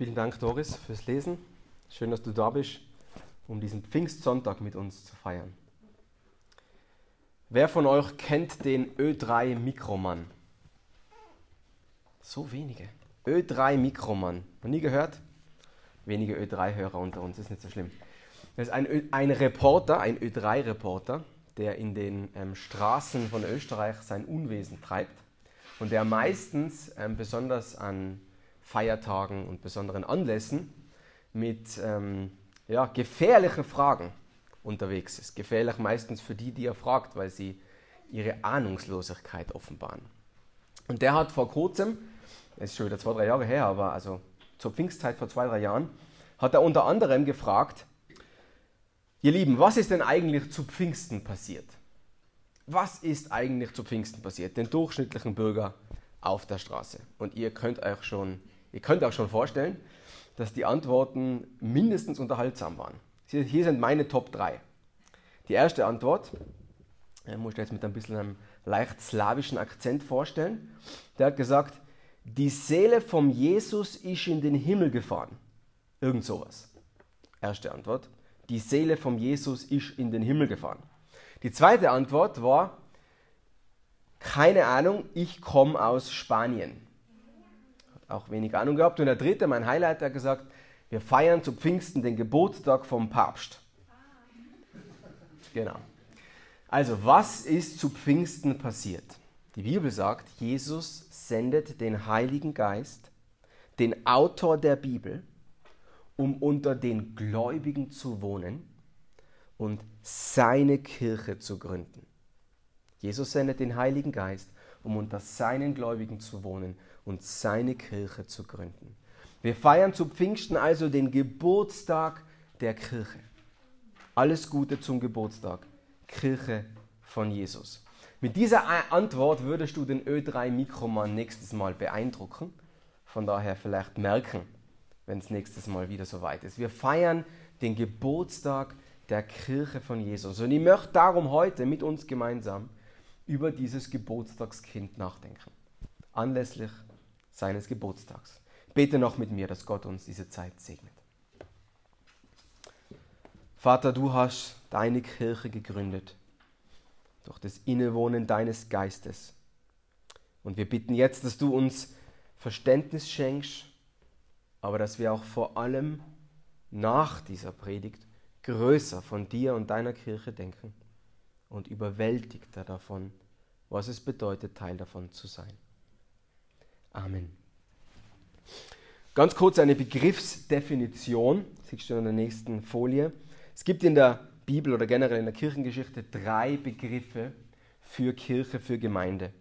Vielen Dank, Doris, fürs Lesen. Schön, dass du da bist, um diesen Pfingstsonntag mit uns zu feiern. Wer von euch kennt den Ö3 Mikroman? So wenige. Ö3 Mikroman. Noch nie gehört? Wenige Ö3-Hörer unter uns, ist nicht so schlimm. Das ist ein, Ö ein Reporter, ein Ö3-Reporter, der in den ähm, Straßen von Österreich sein Unwesen treibt und der meistens ähm, besonders an Feiertagen und besonderen Anlässen mit ähm, ja, gefährlichen Fragen unterwegs ist. Gefährlich meistens für die, die er fragt, weil sie ihre Ahnungslosigkeit offenbaren. Und der hat vor kurzem, das ist schon wieder zwei, drei Jahre her, aber also zur Pfingstzeit vor zwei, drei Jahren, hat er unter anderem gefragt, ihr Lieben, was ist denn eigentlich zu Pfingsten passiert? Was ist eigentlich zu Pfingsten passiert? Den durchschnittlichen Bürger auf der Straße. Und ihr könnt euch schon Ihr könnt euch schon vorstellen, dass die Antworten mindestens unterhaltsam waren. Hier sind meine Top 3. Die erste Antwort, äh, muss ich jetzt mit ein bisschen einem leicht slawischen Akzent vorstellen. Der hat gesagt, die Seele vom Jesus ist in den Himmel gefahren. Irgend sowas. Erste Antwort. Die Seele vom Jesus ist in den Himmel gefahren. Die zweite Antwort war, keine Ahnung, ich komme aus Spanien auch wenig Ahnung gehabt. Und der dritte, mein Highlight, hat gesagt, wir feiern zu Pfingsten den Geburtstag vom Papst. Genau. Also, was ist zu Pfingsten passiert? Die Bibel sagt, Jesus sendet den Heiligen Geist, den Autor der Bibel, um unter den Gläubigen zu wohnen und seine Kirche zu gründen. Jesus sendet den Heiligen Geist, um unter seinen Gläubigen zu wohnen und seine Kirche zu gründen. Wir feiern zu Pfingsten also den Geburtstag der Kirche. Alles Gute zum Geburtstag, Kirche von Jesus. Mit dieser Antwort würdest du den Ö3 Mikroman nächstes Mal beeindrucken. Von daher vielleicht merken, wenn es nächstes Mal wieder soweit ist. Wir feiern den Geburtstag der Kirche von Jesus. Und ich möchte darum heute mit uns gemeinsam über dieses Geburtstagskind nachdenken. Anlässlich seines Geburtstags. Bete noch mit mir, dass Gott uns diese Zeit segnet. Vater, du hast deine Kirche gegründet durch das Innewohnen deines Geistes. Und wir bitten jetzt, dass du uns Verständnis schenkst, aber dass wir auch vor allem nach dieser Predigt größer von dir und deiner Kirche denken und überwältigter davon, was es bedeutet, Teil davon zu sein. Amen. Ganz kurz eine Begriffsdefinition, siehst du in der nächsten Folie. Es gibt in der Bibel oder generell in der Kirchengeschichte drei Begriffe für Kirche, für Gemeinde.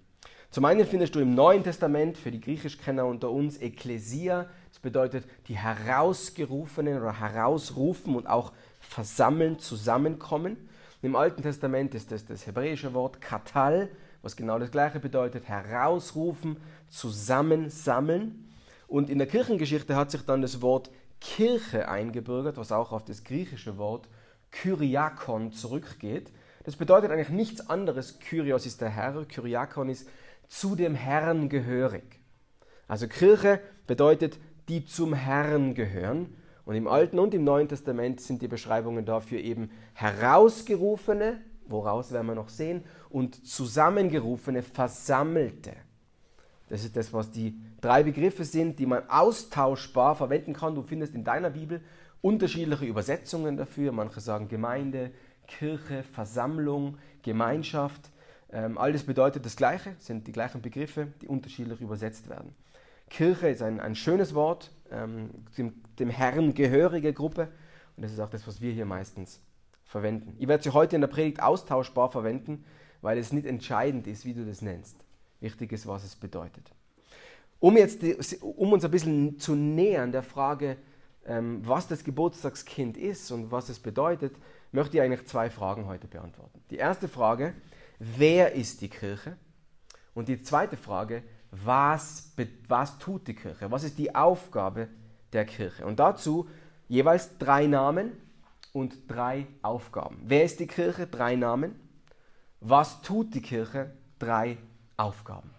Zum einen findest du im Neuen Testament für die Griechischkenner unter uns Ekklesia, das bedeutet die Herausgerufenen oder herausrufen und auch versammeln, zusammenkommen. Im Alten Testament ist das das hebräische Wort Katal, was genau das gleiche bedeutet, herausrufen, zusammensammeln. Und in der Kirchengeschichte hat sich dann das Wort Kirche eingebürgert, was auch auf das griechische Wort Kyriakon zurückgeht. Das bedeutet eigentlich nichts anderes. Kyrios ist der Herr, Kyriakon ist zu dem Herrn gehörig. Also Kirche bedeutet, die zum Herrn gehören. Und im Alten und im Neuen Testament sind die Beschreibungen dafür eben herausgerufene, woraus werden wir noch sehen, und zusammengerufene, versammelte. Das ist das, was die drei Begriffe sind, die man austauschbar verwenden kann. Du findest in deiner Bibel unterschiedliche Übersetzungen dafür. Manche sagen Gemeinde, Kirche, Versammlung, Gemeinschaft. Ähm, alles bedeutet das Gleiche, sind die gleichen Begriffe, die unterschiedlich übersetzt werden. Kirche ist ein, ein schönes Wort, ähm, dem, dem Herrn gehörige Gruppe. Und das ist auch das, was wir hier meistens verwenden. Ich werde sie heute in der Predigt austauschbar verwenden, weil es nicht entscheidend ist, wie du das nennst. Wichtig ist, was es bedeutet. Um, jetzt, um uns ein bisschen zu nähern der Frage, ähm, was das Geburtstagskind ist und was es bedeutet, möchte ich eigentlich zwei Fragen heute beantworten. Die erste Frage, wer ist die Kirche? Und die zweite Frage, was, was tut die Kirche? Was ist die Aufgabe der Kirche? Und dazu jeweils drei Namen und drei Aufgaben. Wer ist die Kirche? Drei Namen. Was tut die Kirche? Drei Aufgaben.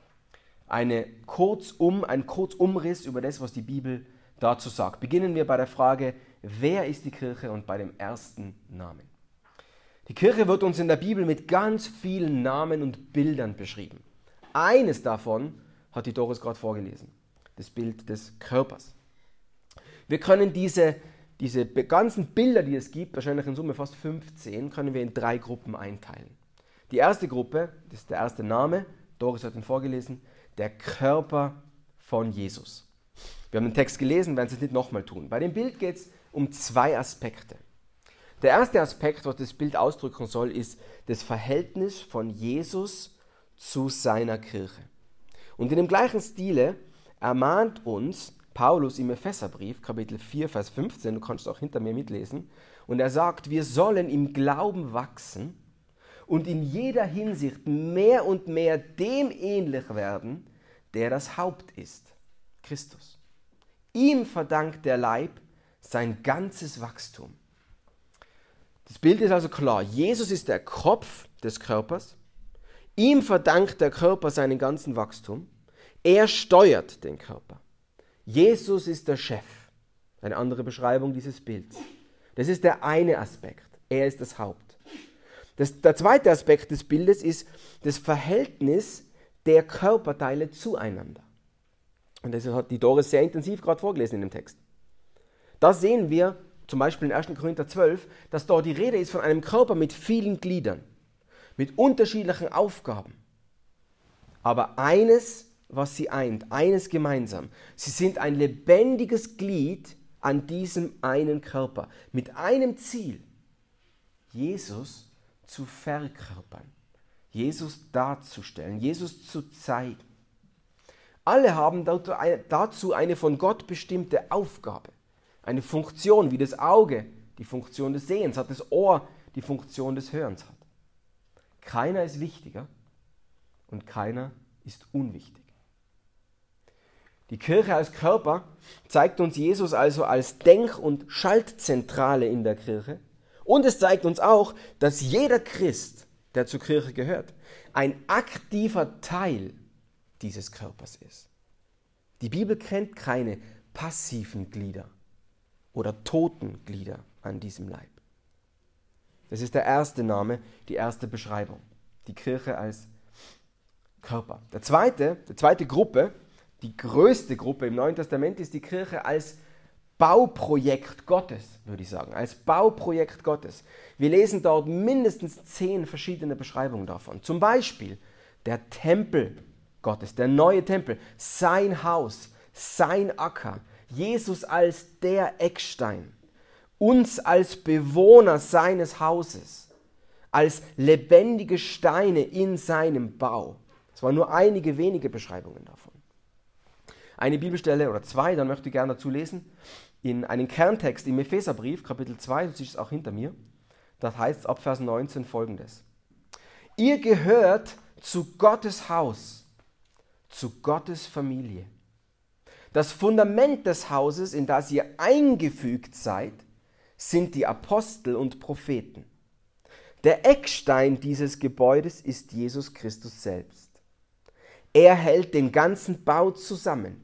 Eine Kurzum, ein Kurzumriss über das, was die Bibel dazu sagt. Beginnen wir bei der Frage, wer ist die Kirche und bei dem ersten Namen. Die Kirche wird uns in der Bibel mit ganz vielen Namen und Bildern beschrieben. Eines davon hat die Doris gerade vorgelesen, das Bild des Körpers. Wir können diese, diese ganzen Bilder, die es gibt, wahrscheinlich in Summe fast 15, können wir in drei Gruppen einteilen. Die erste Gruppe, das ist der erste Name, Doris hat ihn vorgelesen, der Körper von Jesus. Wir haben den Text gelesen, werden es nicht nochmal tun. Bei dem Bild geht es um zwei Aspekte. Der erste Aspekt, was das Bild ausdrücken soll, ist das Verhältnis von Jesus zu seiner Kirche. Und in dem gleichen Stile ermahnt uns Paulus im Epheserbrief, Kapitel 4, Vers 15, du kannst auch hinter mir mitlesen, und er sagt, wir sollen im Glauben wachsen und in jeder Hinsicht mehr und mehr dem ähnlich werden, der das Haupt ist, Christus. Ihm verdankt der Leib sein ganzes Wachstum. Das Bild ist also klar. Jesus ist der Kopf des Körpers. Ihm verdankt der Körper seinen ganzen Wachstum. Er steuert den Körper. Jesus ist der Chef. Eine andere Beschreibung dieses Bilds. Das ist der eine Aspekt. Er ist das Haupt. Das, der zweite Aspekt des Bildes ist das Verhältnis der Körperteile zueinander. Und das hat die Doris sehr intensiv gerade vorgelesen in dem Text. Da sehen wir zum Beispiel in 1. Korinther 12, dass dort die Rede ist von einem Körper mit vielen Gliedern, mit unterschiedlichen Aufgaben. Aber eines, was sie eint, eines gemeinsam. Sie sind ein lebendiges Glied an diesem einen Körper, mit einem Ziel, Jesus zu verkörpern, Jesus darzustellen, Jesus zu zeigen. Alle haben dazu eine von Gott bestimmte Aufgabe, eine Funktion, wie das Auge die Funktion des Sehens hat, das Ohr die Funktion des Hörens hat. Keiner ist wichtiger und keiner ist unwichtig. Die Kirche als Körper zeigt uns Jesus also als Denk- und Schaltzentrale in der Kirche und es zeigt uns auch, dass jeder Christ, der zur Kirche gehört, ein aktiver Teil dieses Körpers ist. Die Bibel kennt keine passiven Glieder oder toten Glieder an diesem Leib. Das ist der erste Name, die erste Beschreibung. Die Kirche als Körper. Der zweite, die zweite Gruppe, die größte Gruppe im Neuen Testament ist die Kirche als Bauprojekt Gottes, würde ich sagen, als Bauprojekt Gottes. Wir lesen dort mindestens zehn verschiedene Beschreibungen davon. Zum Beispiel der Tempel Gottes, der neue Tempel, sein Haus, sein Acker, Jesus als der Eckstein, uns als Bewohner seines Hauses, als lebendige Steine in seinem Bau. Es waren nur einige wenige Beschreibungen davon. Eine Bibelstelle oder zwei, dann möchte ich gerne dazu lesen in einen Kerntext im Epheserbrief, Kapitel 2, du siehst es auch hinter mir. Das heißt ab Vers 19 folgendes. Ihr gehört zu Gottes Haus, zu Gottes Familie. Das Fundament des Hauses, in das ihr eingefügt seid, sind die Apostel und Propheten. Der Eckstein dieses Gebäudes ist Jesus Christus selbst. Er hält den ganzen Bau zusammen.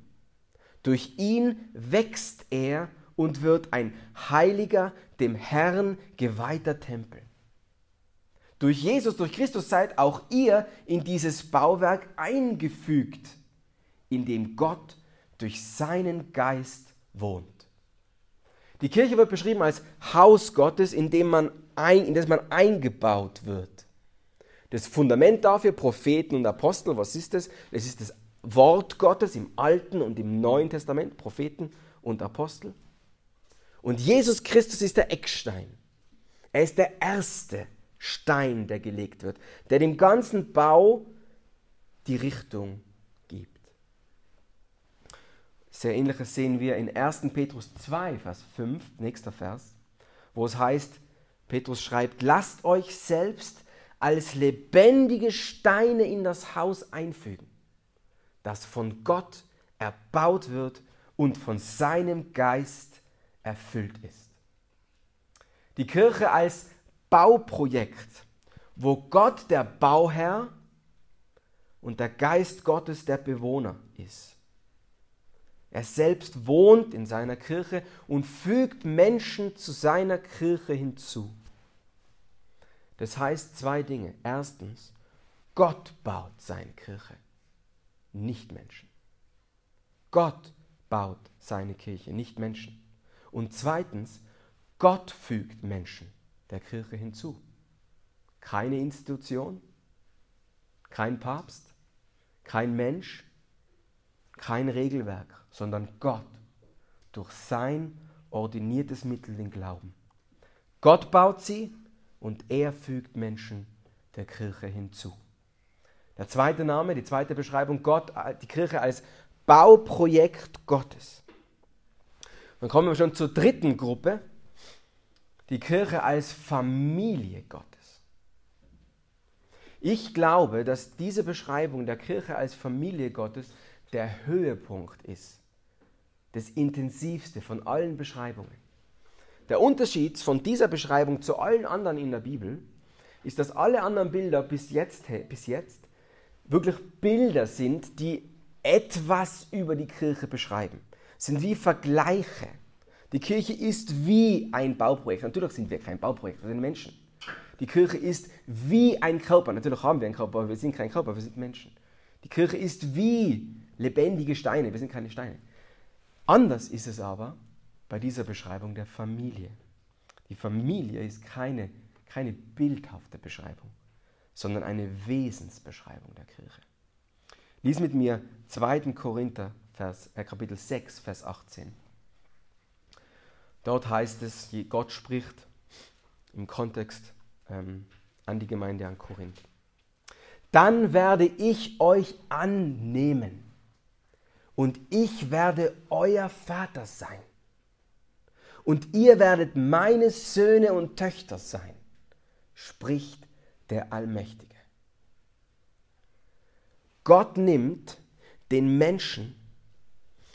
Durch ihn wächst er und wird ein heiliger, dem Herrn geweihter Tempel. Durch Jesus, durch Christus seid auch ihr in dieses Bauwerk eingefügt, in dem Gott durch seinen Geist wohnt. Die Kirche wird beschrieben als Haus Gottes, in dem man, ein, in das man eingebaut wird. Das Fundament dafür, Propheten und Apostel, was ist das? Es ist das Wort Gottes im Alten und im Neuen Testament, Propheten und Apostel. Und Jesus Christus ist der Eckstein. Er ist der erste Stein, der gelegt wird, der dem ganzen Bau die Richtung gibt. Sehr ähnliches sehen wir in 1. Petrus 2, Vers 5, nächster Vers, wo es heißt, Petrus schreibt, lasst euch selbst als lebendige Steine in das Haus einfügen das von Gott erbaut wird und von seinem Geist erfüllt ist. Die Kirche als Bauprojekt, wo Gott der Bauherr und der Geist Gottes der Bewohner ist. Er selbst wohnt in seiner Kirche und fügt Menschen zu seiner Kirche hinzu. Das heißt zwei Dinge. Erstens, Gott baut seine Kirche, nicht Menschen. Gott baut seine Kirche, nicht Menschen. Und zweitens, Gott fügt Menschen der Kirche hinzu. Keine Institution, kein Papst, kein Mensch, kein Regelwerk, sondern Gott durch sein ordiniertes Mittel den Glauben. Gott baut sie und er fügt Menschen der Kirche hinzu. Der zweite Name, die zweite Beschreibung, Gott, die Kirche als Bauprojekt Gottes. Dann kommen wir schon zur dritten Gruppe, die Kirche als Familie Gottes. Ich glaube, dass diese Beschreibung der Kirche als Familie Gottes der Höhepunkt ist, das intensivste von allen Beschreibungen. Der Unterschied von dieser Beschreibung zu allen anderen in der Bibel ist, dass alle anderen Bilder bis jetzt, bis jetzt wirklich Bilder sind, die etwas über die Kirche beschreiben. Sind wie Vergleiche. Die Kirche ist wie ein Bauprojekt. Natürlich sind wir kein Bauprojekt, wir sind Menschen. Die Kirche ist wie ein Körper. Natürlich haben wir einen Körper, aber wir sind kein Körper, wir sind Menschen. Die Kirche ist wie lebendige Steine, wir sind keine Steine. Anders ist es aber bei dieser Beschreibung der Familie. Die Familie ist keine, keine bildhafte Beschreibung, sondern eine Wesensbeschreibung der Kirche. Lies mit mir 2. Korinther, Vers, äh, Kapitel 6, Vers 18. Dort heißt es, Gott spricht im Kontext ähm, an die Gemeinde an Korinth. Dann werde ich euch annehmen und ich werde euer Vater sein. Und ihr werdet meine Söhne und Töchter sein, spricht der Allmächtige. Gott nimmt den Menschen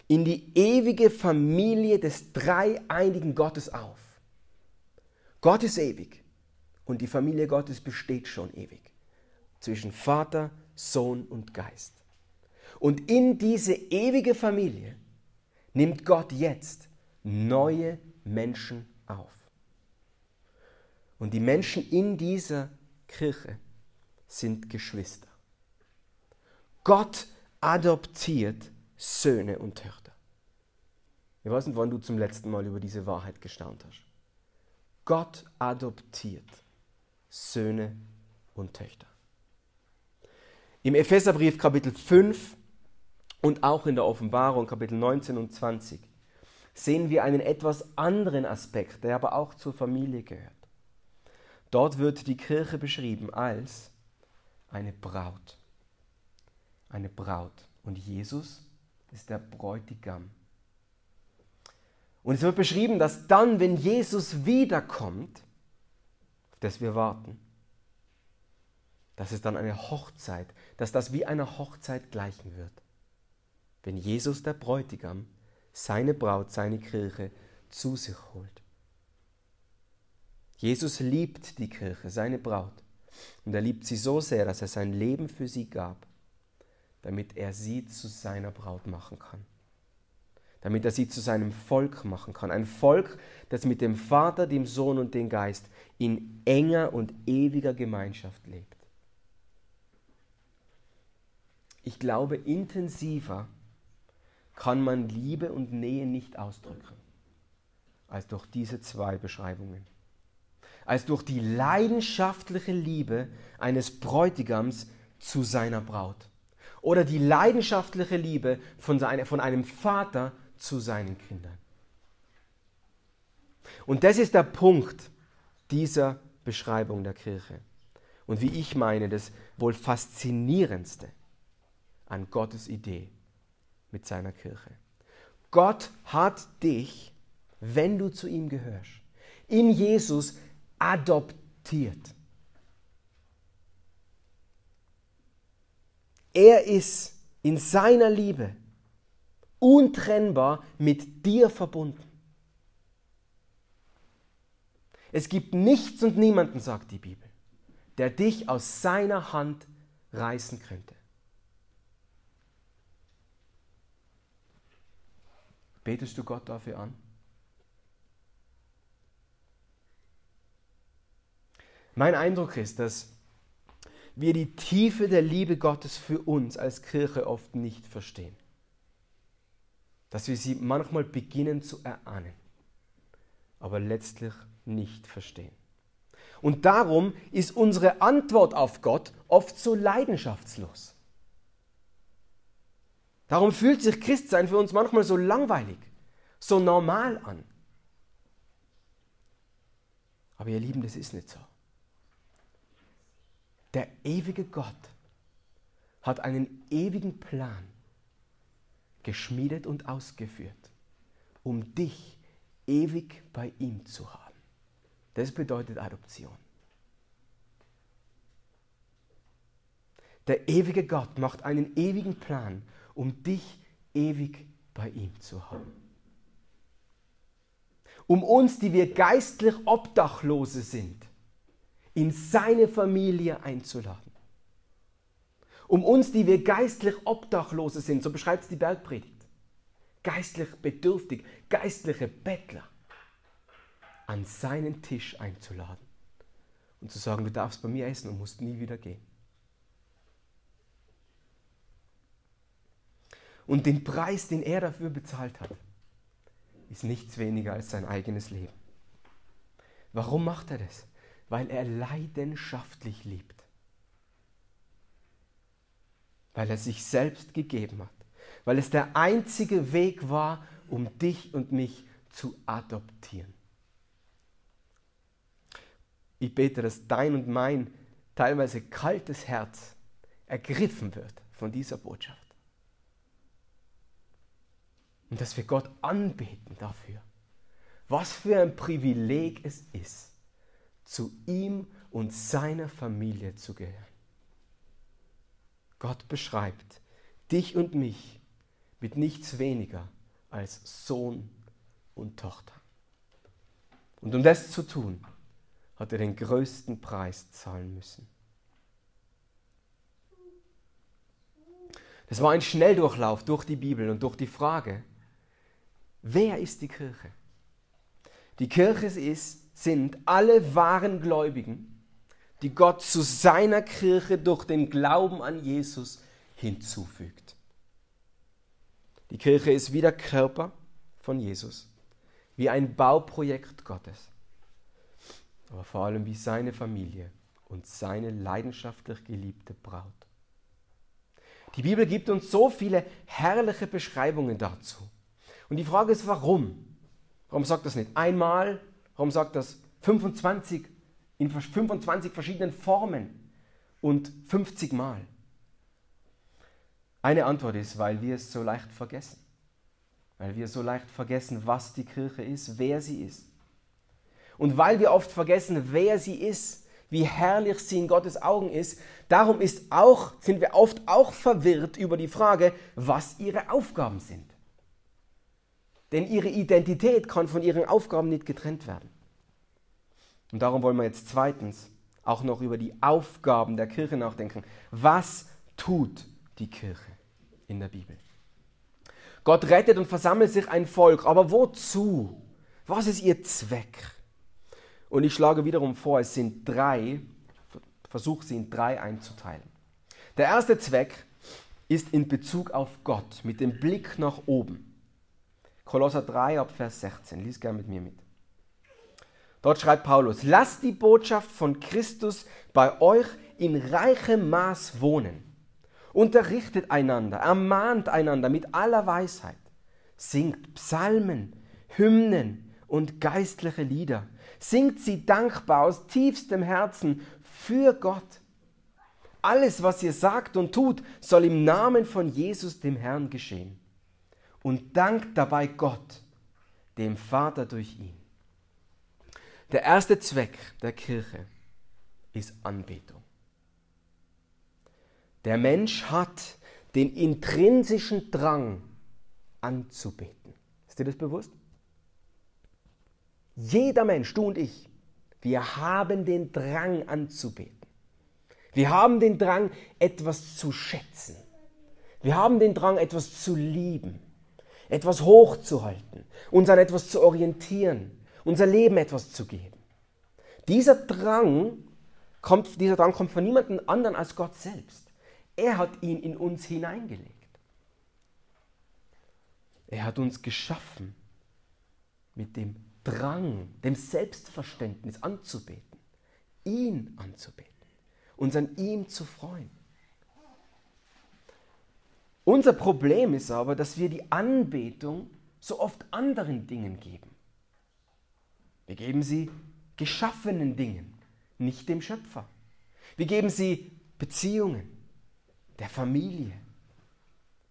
in die ewige Familie des dreieinigen Gottes auf. Gott ist ewig und die Familie Gottes besteht schon ewig zwischen Vater, Sohn und Geist. Und in diese ewige Familie nimmt Gott jetzt neue Menschen auf. Und die Menschen in dieser Kirche sind Geschwister. Gott adoptiert Söhne und Töchter. Ich weiß nicht, wann du zum letzten Mal über diese Wahrheit gestaunt hast. Gott adoptiert Söhne und Töchter. Im Epheserbrief Kapitel 5 und auch in der Offenbarung Kapitel 19 und 20 sehen wir einen etwas anderen Aspekt, der aber auch zur Familie gehört. Dort wird die Kirche beschrieben als eine Braut. Eine Braut. Und Jesus ist der Bräutigam. Und es wird beschrieben, dass dann, wenn Jesus wiederkommt, auf das wir warten, dass es dann eine Hochzeit, dass das wie einer Hochzeit gleichen wird wenn Jesus der Bräutigam seine Braut, seine Kirche zu sich holt. Jesus liebt die Kirche, seine Braut, und er liebt sie so sehr, dass er sein Leben für sie gab, damit er sie zu seiner Braut machen kann, damit er sie zu seinem Volk machen kann, ein Volk, das mit dem Vater, dem Sohn und dem Geist in enger und ewiger Gemeinschaft lebt. Ich glaube intensiver, kann man Liebe und Nähe nicht ausdrücken, als durch diese zwei Beschreibungen. Als durch die leidenschaftliche Liebe eines Bräutigams zu seiner Braut. Oder die leidenschaftliche Liebe von, seine, von einem Vater zu seinen Kindern. Und das ist der Punkt dieser Beschreibung der Kirche. Und wie ich meine, das wohl faszinierendste an Gottes Idee mit seiner Kirche. Gott hat dich, wenn du zu ihm gehörst, in Jesus adoptiert. Er ist in seiner Liebe untrennbar mit dir verbunden. Es gibt nichts und niemanden, sagt die Bibel, der dich aus seiner Hand reißen könnte. Betest du Gott dafür an? Mein Eindruck ist, dass wir die Tiefe der Liebe Gottes für uns als Kirche oft nicht verstehen. Dass wir sie manchmal beginnen zu erahnen, aber letztlich nicht verstehen. Und darum ist unsere Antwort auf Gott oft so leidenschaftslos. Darum fühlt sich Christsein für uns manchmal so langweilig, so normal an. Aber ihr Lieben, das ist nicht so. Der ewige Gott hat einen ewigen Plan geschmiedet und ausgeführt, um dich ewig bei ihm zu haben. Das bedeutet Adoption. Der ewige Gott macht einen ewigen Plan, um dich ewig bei ihm zu haben. Um uns, die wir geistlich Obdachlose sind, in seine Familie einzuladen. Um uns, die wir geistlich Obdachlose sind, so beschreibt es die Bergpredigt, geistlich bedürftig, geistliche Bettler, an seinen Tisch einzuladen und zu sagen, du darfst bei mir essen und musst nie wieder gehen. Und den Preis, den er dafür bezahlt hat, ist nichts weniger als sein eigenes Leben. Warum macht er das? Weil er leidenschaftlich liebt. Weil er sich selbst gegeben hat. Weil es der einzige Weg war, um dich und mich zu adoptieren. Ich bete, dass dein und mein teilweise kaltes Herz ergriffen wird von dieser Botschaft. Und dass wir Gott anbeten dafür. Was für ein Privileg es ist, zu ihm und seiner Familie zu gehören. Gott beschreibt dich und mich mit nichts weniger als Sohn und Tochter. Und um das zu tun, hat er den größten Preis zahlen müssen. Das war ein Schnelldurchlauf durch die Bibel und durch die Frage, wer ist die Kirche? Die Kirche ist, sind alle wahren Gläubigen, die Gott zu seiner Kirche durch den Glauben an Jesus hinzufügt. Die Kirche ist wie der Körper von Jesus, wie ein Bauprojekt Gottes aber vor allem wie seine Familie und seine leidenschaftlich geliebte Braut. Die Bibel gibt uns so viele herrliche Beschreibungen dazu. Und die Frage ist, warum? Warum sagt das nicht einmal? Warum sagt das 25 in 25 verschiedenen Formen und 50 Mal? Eine Antwort ist, weil wir es so leicht vergessen. Weil wir so leicht vergessen, was die Kirche ist, wer sie ist. Und weil wir oft vergessen, wer sie ist, wie herrlich sie in Gottes Augen ist, darum ist auch, sind wir oft auch verwirrt über die Frage, was ihre Aufgaben sind. Denn ihre Identität kann von ihren Aufgaben nicht getrennt werden. Und darum wollen wir jetzt zweitens auch noch über die Aufgaben der Kirche nachdenken. Was tut die Kirche in der Bibel? Gott rettet und versammelt sich ein Volk, aber wozu? Was ist ihr Zweck? Und ich schlage wiederum vor, es sind drei, versuche sie in drei einzuteilen. Der erste Zweck ist in Bezug auf Gott, mit dem Blick nach oben. Kolosser 3 ab Vers 16, lies gerne mit mir mit. Dort schreibt Paulus, lasst die Botschaft von Christus bei euch in reichem Maß wohnen. Unterrichtet einander, ermahnt einander mit aller Weisheit. Singt Psalmen, Hymnen und geistliche Lieder Singt sie dankbar aus tiefstem Herzen für Gott. Alles, was ihr sagt und tut, soll im Namen von Jesus, dem Herrn, geschehen. Und dankt dabei Gott, dem Vater durch ihn. Der erste Zweck der Kirche ist Anbetung. Der Mensch hat den intrinsischen Drang anzubeten. Ist dir das bewusst? Jeder Mensch, du und ich, wir haben den Drang anzubeten. Wir haben den Drang, etwas zu schätzen. Wir haben den Drang, etwas zu lieben. Etwas hochzuhalten, uns an etwas zu orientieren, unser Leben etwas zu geben. Dieser Drang kommt, dieser Drang kommt von niemandem anderen als Gott selbst. Er hat ihn in uns hineingelegt. Er hat uns geschaffen mit dem Drang, dem Selbstverständnis anzubeten, ihn anzubeten, uns an ihm zu freuen. Unser Problem ist aber, dass wir die Anbetung so oft anderen Dingen geben. Wir geben sie geschaffenen Dingen, nicht dem Schöpfer. Wir geben sie Beziehungen, der Familie,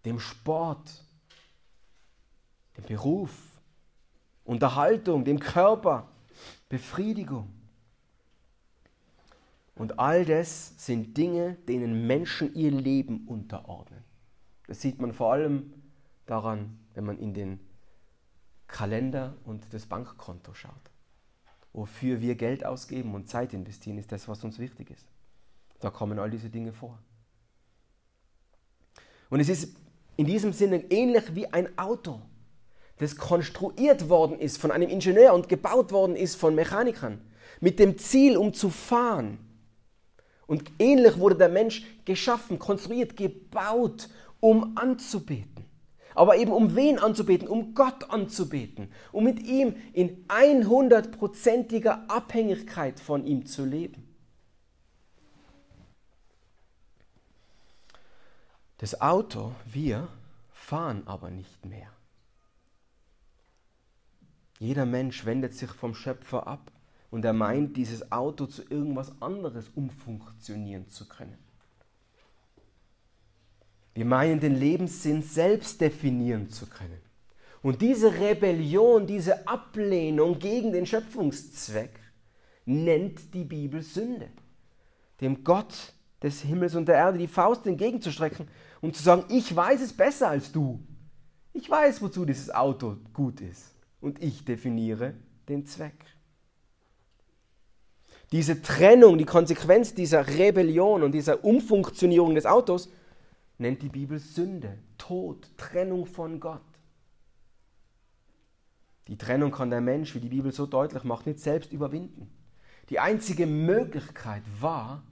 dem Sport, dem Beruf, Unterhaltung, dem Körper, Befriedigung. Und all das sind Dinge, denen Menschen ihr Leben unterordnen. Das sieht man vor allem daran, wenn man in den Kalender und das Bankkonto schaut. Wofür wir Geld ausgeben und Zeit investieren, ist das, was uns wichtig ist. Da kommen all diese Dinge vor. Und es ist in diesem Sinne ähnlich wie ein Auto, das konstruiert worden ist von einem Ingenieur und gebaut worden ist von Mechanikern, mit dem Ziel, um zu fahren. Und ähnlich wurde der Mensch geschaffen, konstruiert, gebaut, um anzubeten. Aber eben um wen anzubeten? Um Gott anzubeten. Um mit ihm in 100%iger Abhängigkeit von ihm zu leben. Das Auto, wir, fahren aber nicht mehr. Jeder Mensch wendet sich vom Schöpfer ab und er meint, dieses Auto zu irgendwas anderes umfunktionieren zu können. Wir meinen, den Lebenssinn selbst definieren zu können. Und diese Rebellion, diese Ablehnung gegen den Schöpfungszweck nennt die Bibel Sünde. Dem Gott des Himmels und der Erde die Faust entgegenzustrecken und zu sagen, ich weiß es besser als du. Ich weiß, wozu dieses Auto gut ist. Und ich definiere den Zweck. Diese Trennung, die Konsequenz dieser Rebellion und dieser Umfunktionierung des Autos nennt die Bibel Sünde, Tod, Trennung von Gott. Die Trennung kann der Mensch, wie die Bibel so deutlich macht, nicht selbst überwinden. Die einzige Möglichkeit war,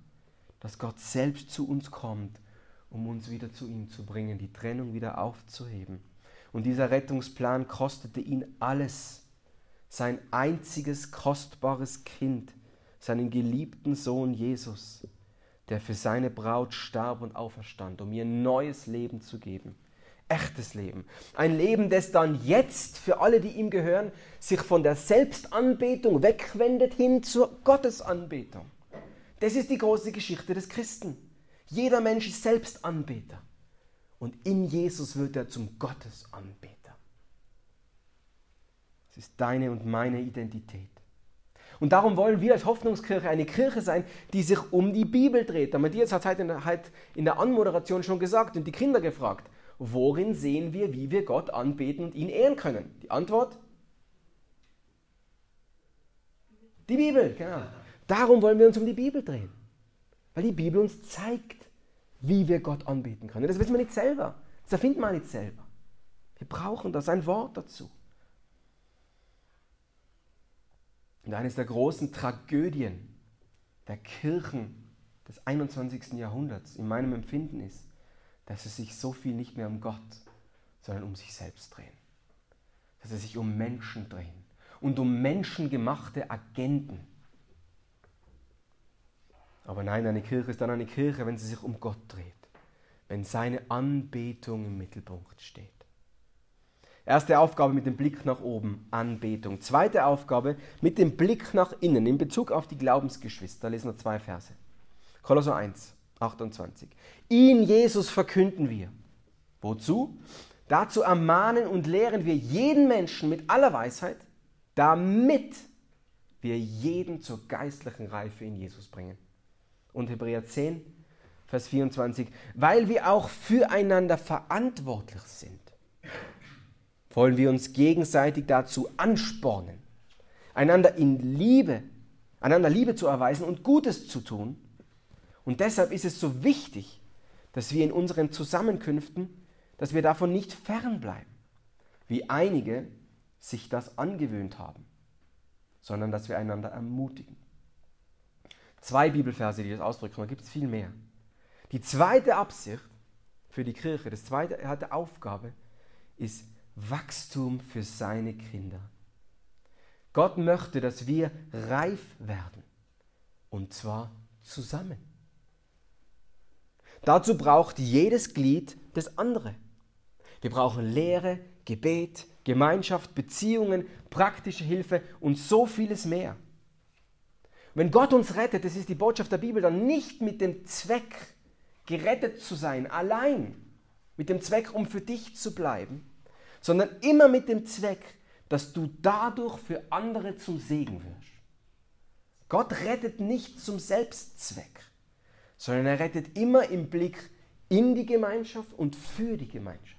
dass Gott selbst zu uns kommt, um uns wieder zu ihm zu bringen, die Trennung wieder aufzuheben. Und dieser Rettungsplan kostete ihn alles. Sein einziges kostbares Kind, seinen geliebten Sohn Jesus der für seine Braut starb und auferstand, um ihr neues Leben zu geben. Echtes Leben. Ein Leben, das dann jetzt für alle, die ihm gehören, sich von der Selbstanbetung wegwendet hin zur Gottesanbetung. Das ist die große Geschichte des Christen. Jeder Mensch ist Selbstanbeter. Und in Jesus wird er zum Gottesanbeter. Das ist deine und meine Identität. Und darum wollen wir als Hoffnungskirche eine Kirche sein, die sich um die Bibel dreht. Der Matthias hat es heute in der Anmoderation schon gesagt und die Kinder gefragt, worin sehen wir, wie wir Gott anbeten und ihn ehren können? Die Antwort? Die Bibel, genau. Darum wollen wir uns um die Bibel drehen. Weil die Bibel uns zeigt, wie wir Gott anbeten können. Das wissen wir nicht selber. Das erfinden wir nicht selber. Wir brauchen da sein Wort dazu. Und eines der großen Tragödien der Kirchen des 21. Jahrhunderts in meinem Empfinden ist, dass sie sich so viel nicht mehr um Gott, sondern um sich selbst drehen. Dass sie sich um Menschen drehen und um menschengemachte Agenten. Aber nein, eine Kirche ist dann eine Kirche, wenn sie sich um Gott dreht, wenn seine Anbetung im Mittelpunkt steht. Erste Aufgabe mit dem Blick nach oben, Anbetung. Zweite Aufgabe mit dem Blick nach innen in Bezug auf die Glaubensgeschwister. Da lesen wir zwei Verse. Kolosser 1, 28. Ihn, Jesus, verkünden wir. Wozu? Dazu ermahnen und lehren wir jeden Menschen mit aller Weisheit, damit wir jeden zur geistlichen Reife in Jesus bringen. Und Hebräer 10, Vers 24. Weil wir auch füreinander verantwortlich sind wollen wir uns gegenseitig dazu anspornen, einander in Liebe, einander Liebe zu erweisen und Gutes zu tun. Und deshalb ist es so wichtig, dass wir in unseren Zusammenkünften, dass wir davon nicht fernbleiben. wie einige sich das angewöhnt haben, sondern dass wir einander ermutigen. Zwei Bibelverse, die das ausdrücken, da gibt es viel mehr. Die zweite Absicht für die Kirche, das zweite hat Aufgabe, ist Wachstum für seine Kinder. Gott möchte, dass wir reif werden. Und zwar zusammen. Dazu braucht jedes Glied das andere. Wir brauchen Lehre, Gebet, Gemeinschaft, Beziehungen, praktische Hilfe und so vieles mehr. Wenn Gott uns rettet, das ist die Botschaft der Bibel, dann nicht mit dem Zweck, gerettet zu sein, allein, mit dem Zweck, um für dich zu bleiben, sondern immer mit dem Zweck, dass du dadurch für andere zum Segen wirst. Gott rettet nicht zum Selbstzweck, sondern er rettet immer im Blick in die Gemeinschaft und für die Gemeinschaft.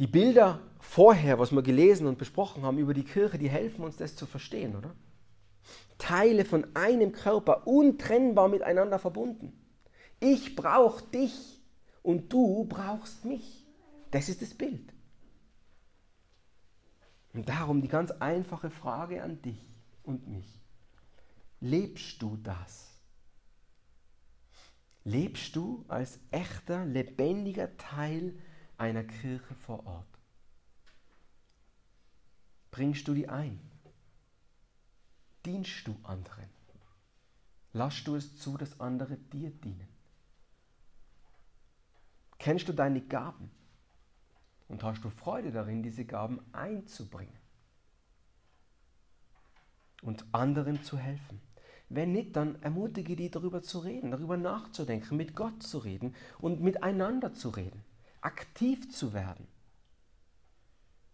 Die Bilder vorher, was wir gelesen und besprochen haben über die Kirche, die helfen uns das zu verstehen, oder? Teile von einem Körper, untrennbar miteinander verbunden. Ich brauche dich und du brauchst mich. Das ist das Bild. Und darum die ganz einfache Frage an dich und mich. Lebst du das? Lebst du als echter, lebendiger Teil einer Kirche vor Ort? Bringst du die ein? Dienst du anderen? Lass du es zu, dass andere dir dienen? Kennst du deine Gaben? Und hast du Freude darin, diese Gaben einzubringen? Und anderen zu helfen? Wenn nicht, dann ermutige die darüber zu reden, darüber nachzudenken, mit Gott zu reden und miteinander zu reden, aktiv zu werden.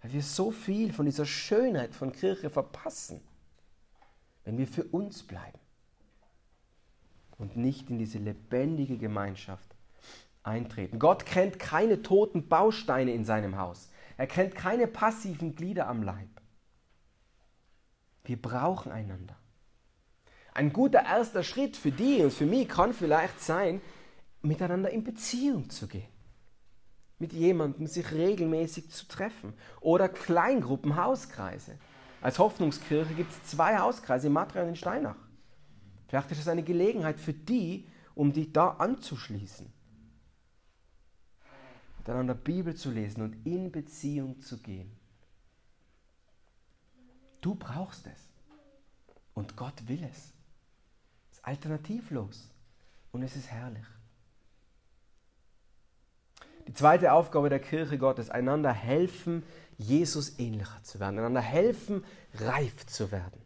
Weil wir so viel von dieser Schönheit von Kirche verpassen, wenn wir für uns bleiben und nicht in diese lebendige Gemeinschaft eintreten. Gott kennt keine toten Bausteine in seinem Haus. Er kennt keine passiven Glieder am Leib. Wir brauchen einander. Ein guter erster Schritt für die und für mich kann vielleicht sein, miteinander in Beziehung zu gehen. Mit jemandem sich regelmäßig zu treffen. Oder Kleingruppen, Hauskreise. Als Hoffnungskirche gibt es zwei Hauskreise in Matria und in Steinach. Vielleicht ist es eine Gelegenheit für die, um dich da anzuschließen miteinander Bibel zu lesen und in Beziehung zu gehen. Du brauchst es. Und Gott will es. Es ist alternativlos. Und es ist herrlich. Die zweite Aufgabe der Kirche Gottes, einander helfen, Jesus ähnlicher zu werden, einander helfen, reif zu werden.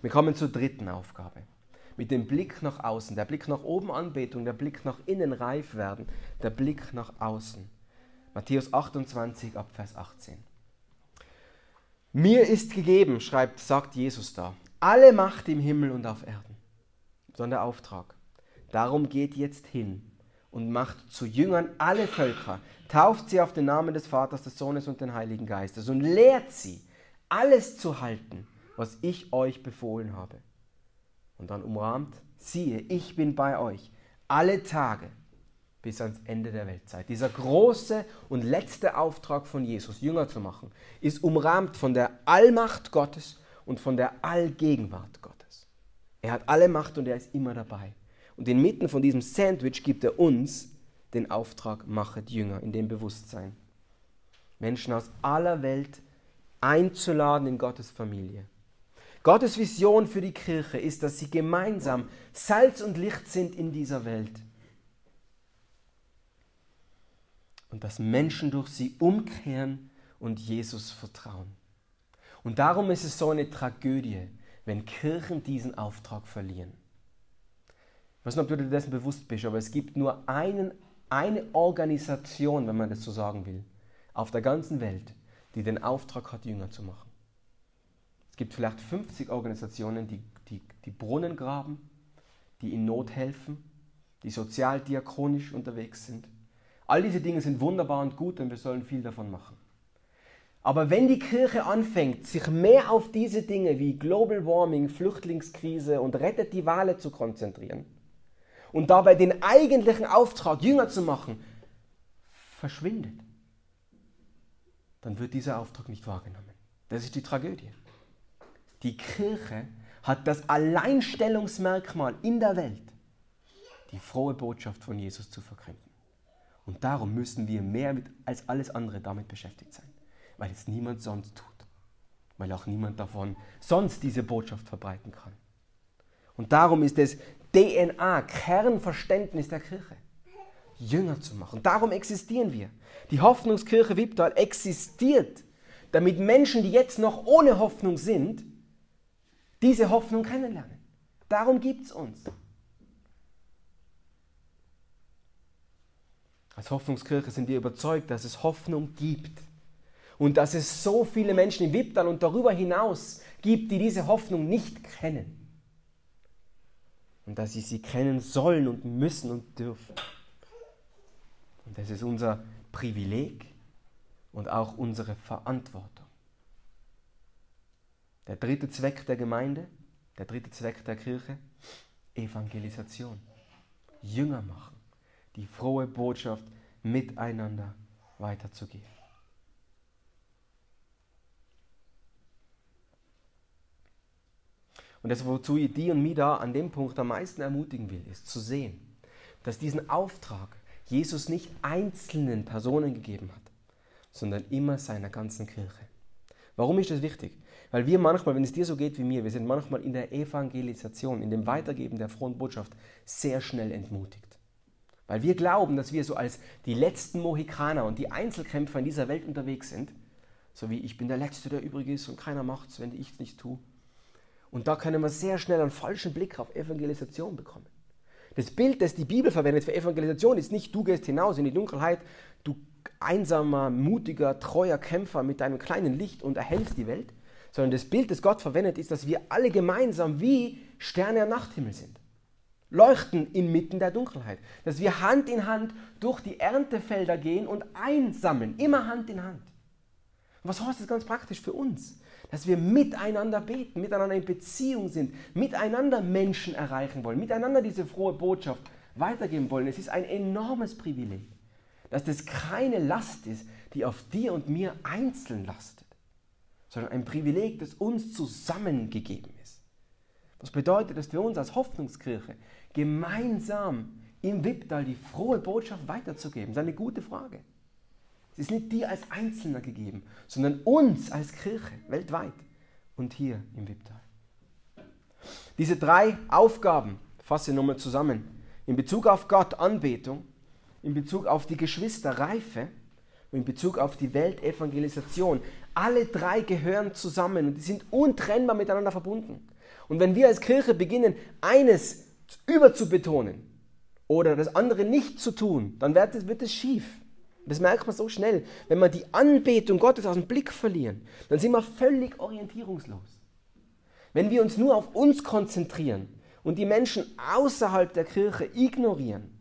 Wir kommen zur dritten Aufgabe. Mit dem Blick nach außen, der Blick nach oben Anbetung, der Blick nach innen reif werden, der Blick nach außen. Matthäus 28 ab Vers 18. Mir ist gegeben, schreibt, sagt Jesus da, alle Macht im Himmel und auf Erden. Sonderauftrag. Darum geht jetzt hin und macht zu Jüngern alle Völker, tauft sie auf den Namen des Vaters, des Sohnes und den Heiligen Geistes und lehrt sie, alles zu halten, was ich euch befohlen habe. Und dann umrahmt, siehe, ich bin bei euch alle Tage bis ans Ende der Weltzeit. Dieser große und letzte Auftrag von Jesus, Jünger zu machen, ist umrahmt von der Allmacht Gottes und von der Allgegenwart Gottes. Er hat alle Macht und er ist immer dabei. Und inmitten von diesem Sandwich gibt er uns den Auftrag, machet Jünger in dem Bewusstsein. Menschen aus aller Welt einzuladen in Gottes Familie. Gottes Vision für die Kirche ist, dass sie gemeinsam Salz und Licht sind in dieser Welt und dass Menschen durch sie umkehren und Jesus vertrauen. Und darum ist es so eine Tragödie, wenn Kirchen diesen Auftrag verlieren. Ich weiß nicht, ob du dir dessen bewusst bist, aber es gibt nur einen, eine Organisation, wenn man das so sagen will, auf der ganzen Welt, die den Auftrag hat, Jünger zu machen. Es gibt vielleicht 50 Organisationen, die, die, die Brunnen graben, die in Not helfen, die sozialdiakonisch unterwegs sind. All diese Dinge sind wunderbar und gut und wir sollen viel davon machen. Aber wenn die Kirche anfängt, sich mehr auf diese Dinge wie Global Warming, Flüchtlingskrise und Rettet die Wale zu konzentrieren und dabei den eigentlichen Auftrag, Jünger zu machen, verschwindet, dann wird dieser Auftrag nicht wahrgenommen. Das ist die Tragödie. Die Kirche hat das Alleinstellungsmerkmal in der Welt, die frohe Botschaft von Jesus zu verkünden. Und darum müssen wir mehr mit, als alles andere damit beschäftigt sein, weil es niemand sonst tut, weil auch niemand davon sonst diese Botschaft verbreiten kann. Und darum ist es DNA, Kernverständnis der Kirche, Jünger zu machen. Darum existieren wir. Die Hoffnungskirche Wipptal existiert, damit Menschen, die jetzt noch ohne Hoffnung sind, diese Hoffnung kennenlernen. Darum gibt es uns. Als Hoffnungskirche sind wir überzeugt, dass es Hoffnung gibt und dass es so viele Menschen im Wipptal und darüber hinaus gibt, die diese Hoffnung nicht kennen. Und dass sie sie kennen sollen und müssen und dürfen. Und das ist unser Privileg und auch unsere Verantwortung. Der dritte Zweck der Gemeinde, der dritte Zweck der Kirche, Evangelisation. Jünger machen, die frohe Botschaft miteinander weiterzugeben. Und das, wozu ich die und mich da an dem Punkt am meisten ermutigen will, ist zu sehen, dass diesen Auftrag Jesus nicht einzelnen Personen gegeben hat, sondern immer seiner ganzen Kirche. Warum ist das wichtig? Weil wir manchmal, wenn es dir so geht wie mir, wir sind manchmal in der Evangelisation, in dem Weitergeben der frohen Botschaft sehr schnell entmutigt. Weil wir glauben, dass wir so als die letzten Mohikaner und die Einzelkämpfer in dieser Welt unterwegs sind, so wie ich bin der Letzte, der übrig ist und keiner macht es, wenn ich es nicht tue. Und da können wir sehr schnell einen falschen Blick auf Evangelisation bekommen. Das Bild, das die Bibel verwendet für Evangelisation, ist nicht, du gehst hinaus in die Dunkelheit, du einsamer, mutiger, treuer Kämpfer mit deinem kleinen Licht und erhellst die Welt, sondern das Bild, das Gott verwendet, ist, dass wir alle gemeinsam wie Sterne am Nachthimmel sind. Leuchten inmitten der Dunkelheit. Dass wir Hand in Hand durch die Erntefelder gehen und einsammeln. Immer Hand in Hand. Und was heißt das ganz praktisch für uns? Dass wir miteinander beten, miteinander in Beziehung sind, miteinander Menschen erreichen wollen, miteinander diese frohe Botschaft weitergeben wollen. Es ist ein enormes Privileg, dass das keine Last ist, die auf dir und mir einzeln lastet sondern ein Privileg, das uns zusammengegeben ist. Was bedeutet, dass wir uns als Hoffnungskirche gemeinsam im Wipptal die frohe Botschaft weiterzugeben? Das ist eine gute Frage. Es ist nicht dir als Einzelner gegeben, sondern uns als Kirche weltweit und hier im Wipptal. Diese drei Aufgaben fasse ich nochmal zusammen. In Bezug auf Gott Anbetung, in Bezug auf die Geschwister Reife und in Bezug auf die Weltevangelisation. Alle drei gehören zusammen und die sind untrennbar miteinander verbunden. Und wenn wir als Kirche beginnen, eines überzubetonen oder das andere nicht zu tun, dann wird es, wird es schief. Das merkt man so schnell. Wenn wir die Anbetung Gottes aus dem Blick verlieren, dann sind wir völlig orientierungslos. Wenn wir uns nur auf uns konzentrieren und die Menschen außerhalb der Kirche ignorieren,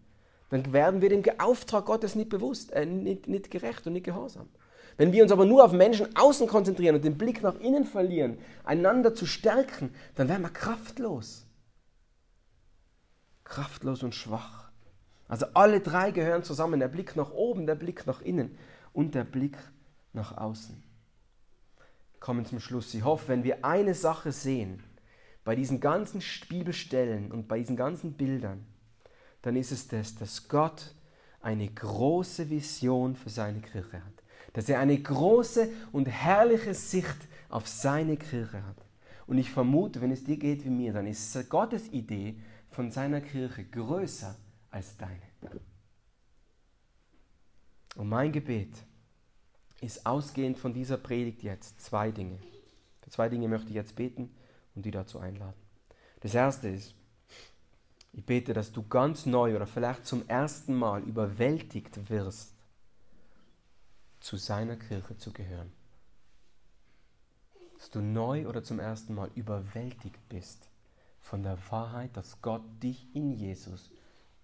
dann werden wir dem Auftrag Gottes nicht bewusst, äh, nicht, nicht gerecht und nicht gehorsam. Wenn wir uns aber nur auf Menschen außen konzentrieren und den Blick nach innen verlieren, einander zu stärken, dann werden wir kraftlos. Kraftlos und schwach. Also alle drei gehören zusammen. Der Blick nach oben, der Blick nach innen und der Blick nach außen. Kommen zum Schluss. Ich hoffe, wenn wir eine Sache sehen, bei diesen ganzen Bibelstellen und bei diesen ganzen Bildern, dann ist es das, dass Gott eine große Vision für seine Kirche hat dass er eine große und herrliche Sicht auf seine Kirche hat. Und ich vermute, wenn es dir geht wie mir, dann ist Gottes Idee von seiner Kirche größer als deine. Und mein Gebet ist ausgehend von dieser Predigt jetzt zwei Dinge. Für zwei Dinge möchte ich jetzt beten und die dazu einladen. Das erste ist, ich bete, dass du ganz neu oder vielleicht zum ersten Mal überwältigt wirst zu seiner Kirche zu gehören. Dass du neu oder zum ersten Mal überwältigt bist von der Wahrheit, dass Gott dich in Jesus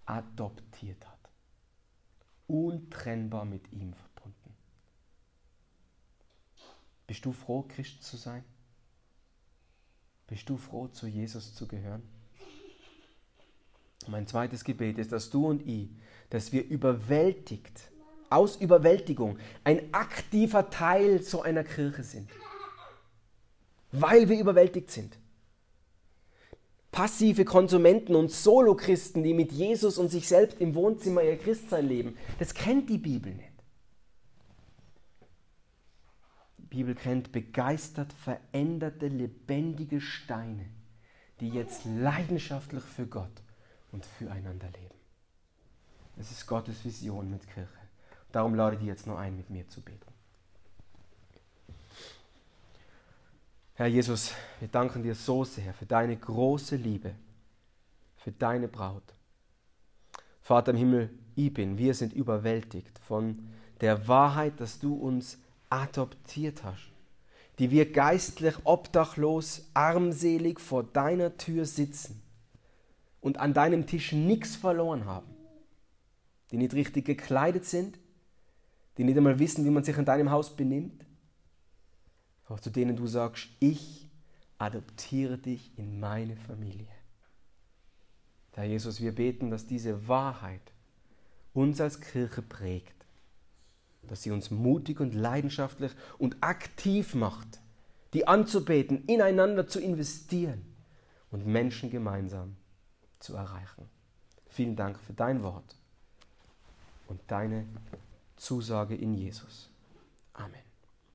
adoptiert hat. Untrennbar mit ihm verbunden. Bist du froh, Christ zu sein? Bist du froh, zu Jesus zu gehören? Mein zweites Gebet ist, dass du und ich, dass wir überwältigt aus Überwältigung ein aktiver Teil so einer Kirche sind. Weil wir überwältigt sind. Passive Konsumenten und Solochristen, die mit Jesus und sich selbst im Wohnzimmer ihr Christsein leben, das kennt die Bibel nicht. Die Bibel kennt begeistert veränderte, lebendige Steine, die jetzt leidenschaftlich für Gott und füreinander leben. Das ist Gottes Vision mit Kirche. Darum lade ich jetzt noch ein, mit mir zu beten. Herr Jesus, wir danken dir so sehr für deine große Liebe, für deine Braut. Vater im Himmel, ich bin, wir sind überwältigt von der Wahrheit, dass du uns adoptiert hast, die wir geistlich obdachlos, armselig vor deiner Tür sitzen und an deinem Tisch nichts verloren haben, die nicht richtig gekleidet sind, die nicht einmal wissen, wie man sich in deinem Haus benimmt, auch zu denen du sagst, ich adoptiere dich in meine Familie. Herr Jesus, wir beten, dass diese Wahrheit uns als Kirche prägt, dass sie uns mutig und leidenschaftlich und aktiv macht, die anzubeten, ineinander zu investieren und Menschen gemeinsam zu erreichen. Vielen Dank für dein Wort und deine Zusage in Jesus. Amen.